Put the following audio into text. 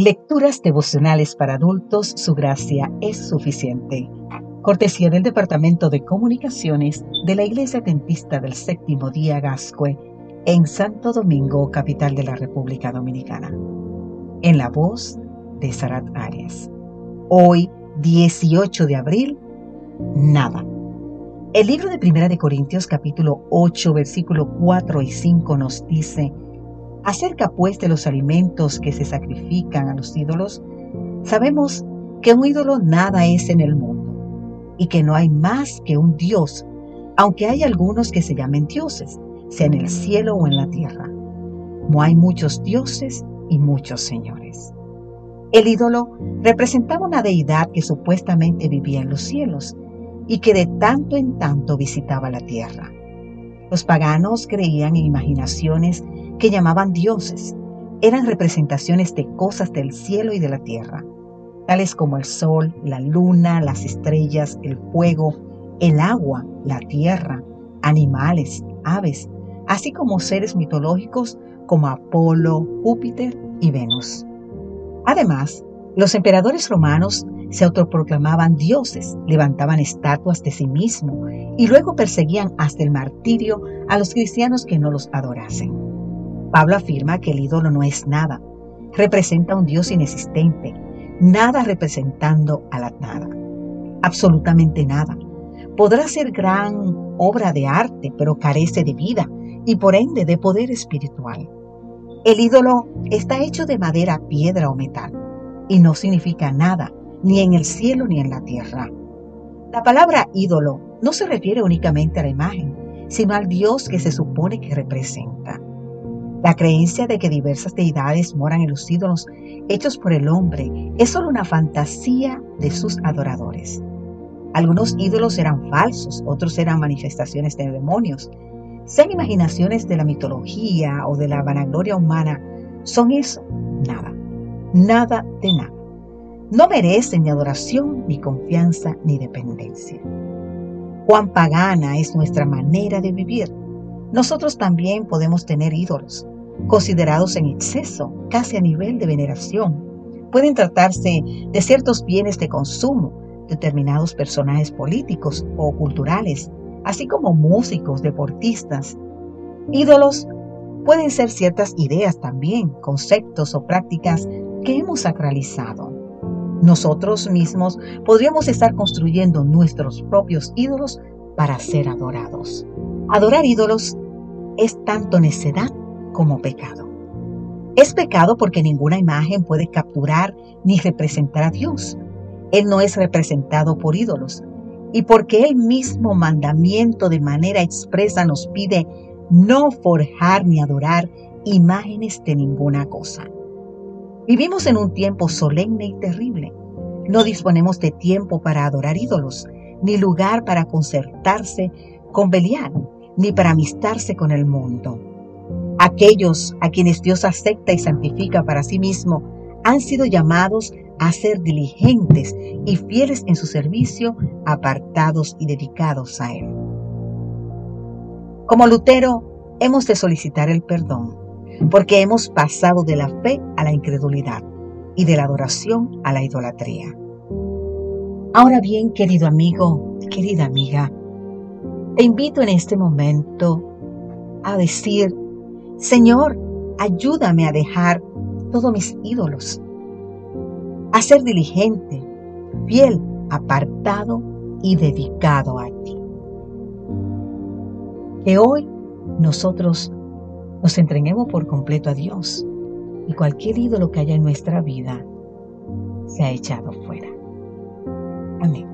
Lecturas devocionales para adultos, su gracia es suficiente. Cortesía del Departamento de Comunicaciones de la Iglesia Dentista del Séptimo Día Gascue en Santo Domingo, capital de la República Dominicana. En la voz de Sarat Arias. Hoy, 18 de abril, nada. El libro de Primera de Corintios capítulo 8 versículo 4 y 5 nos dice, Acerca pues de los alimentos que se sacrifican a los ídolos, sabemos que un ídolo nada es en el mundo y que no hay más que un Dios, aunque hay algunos que se llamen dioses, sea en el cielo o en la tierra. No hay muchos dioses y muchos señores. El ídolo representaba una deidad que supuestamente vivía en los cielos y que de tanto en tanto visitaba la tierra. Los paganos creían en imaginaciones que llamaban dioses. Eran representaciones de cosas del cielo y de la tierra, tales como el sol, la luna, las estrellas, el fuego, el agua, la tierra, animales, aves, así como seres mitológicos como Apolo, Júpiter y Venus. Además, los emperadores romanos se autoproclamaban dioses, levantaban estatuas de sí mismos y luego perseguían hasta el martirio a los cristianos que no los adorasen. Pablo afirma que el ídolo no es nada, representa un Dios inexistente, nada representando a la nada, absolutamente nada. Podrá ser gran obra de arte, pero carece de vida y por ende de poder espiritual. El ídolo está hecho de madera, piedra o metal y no significa nada, ni en el cielo ni en la tierra. La palabra ídolo no se refiere únicamente a la imagen, sino al Dios que se supone que representa. La creencia de que diversas deidades moran en los ídolos hechos por el hombre es solo una fantasía de sus adoradores. Algunos ídolos eran falsos, otros eran manifestaciones de demonios. Sean imaginaciones de la mitología o de la vanagloria humana, son eso, nada, nada de nada. No merecen ni adoración, ni confianza, ni dependencia. Cuán pagana es nuestra manera de vivir nosotros también podemos tener ídolos, considerados en exceso, casi a nivel de veneración. Pueden tratarse de ciertos bienes de consumo, determinados personajes políticos o culturales, así como músicos, deportistas. Ídolos pueden ser ciertas ideas también, conceptos o prácticas que hemos sacralizado. Nosotros mismos podríamos estar construyendo nuestros propios ídolos para ser adorados. Adorar ídolos es tanto necedad como pecado. Es pecado porque ninguna imagen puede capturar ni representar a Dios. Él no es representado por ídolos y porque el mismo mandamiento de manera expresa nos pide no forjar ni adorar imágenes de ninguna cosa. Vivimos en un tiempo solemne y terrible. No disponemos de tiempo para adorar ídolos, ni lugar para concertarse con Belial ni para amistarse con el mundo. Aquellos a quienes Dios acepta y santifica para sí mismo han sido llamados a ser diligentes y fieles en su servicio, apartados y dedicados a Él. Como Lutero, hemos de solicitar el perdón, porque hemos pasado de la fe a la incredulidad y de la adoración a la idolatría. Ahora bien, querido amigo, querida amiga, te invito en este momento a decir, Señor, ayúdame a dejar todos mis ídolos, a ser diligente, fiel, apartado y dedicado a ti. Que hoy nosotros nos entreguemos por completo a Dios y cualquier ídolo que haya en nuestra vida se ha echado fuera. Amén.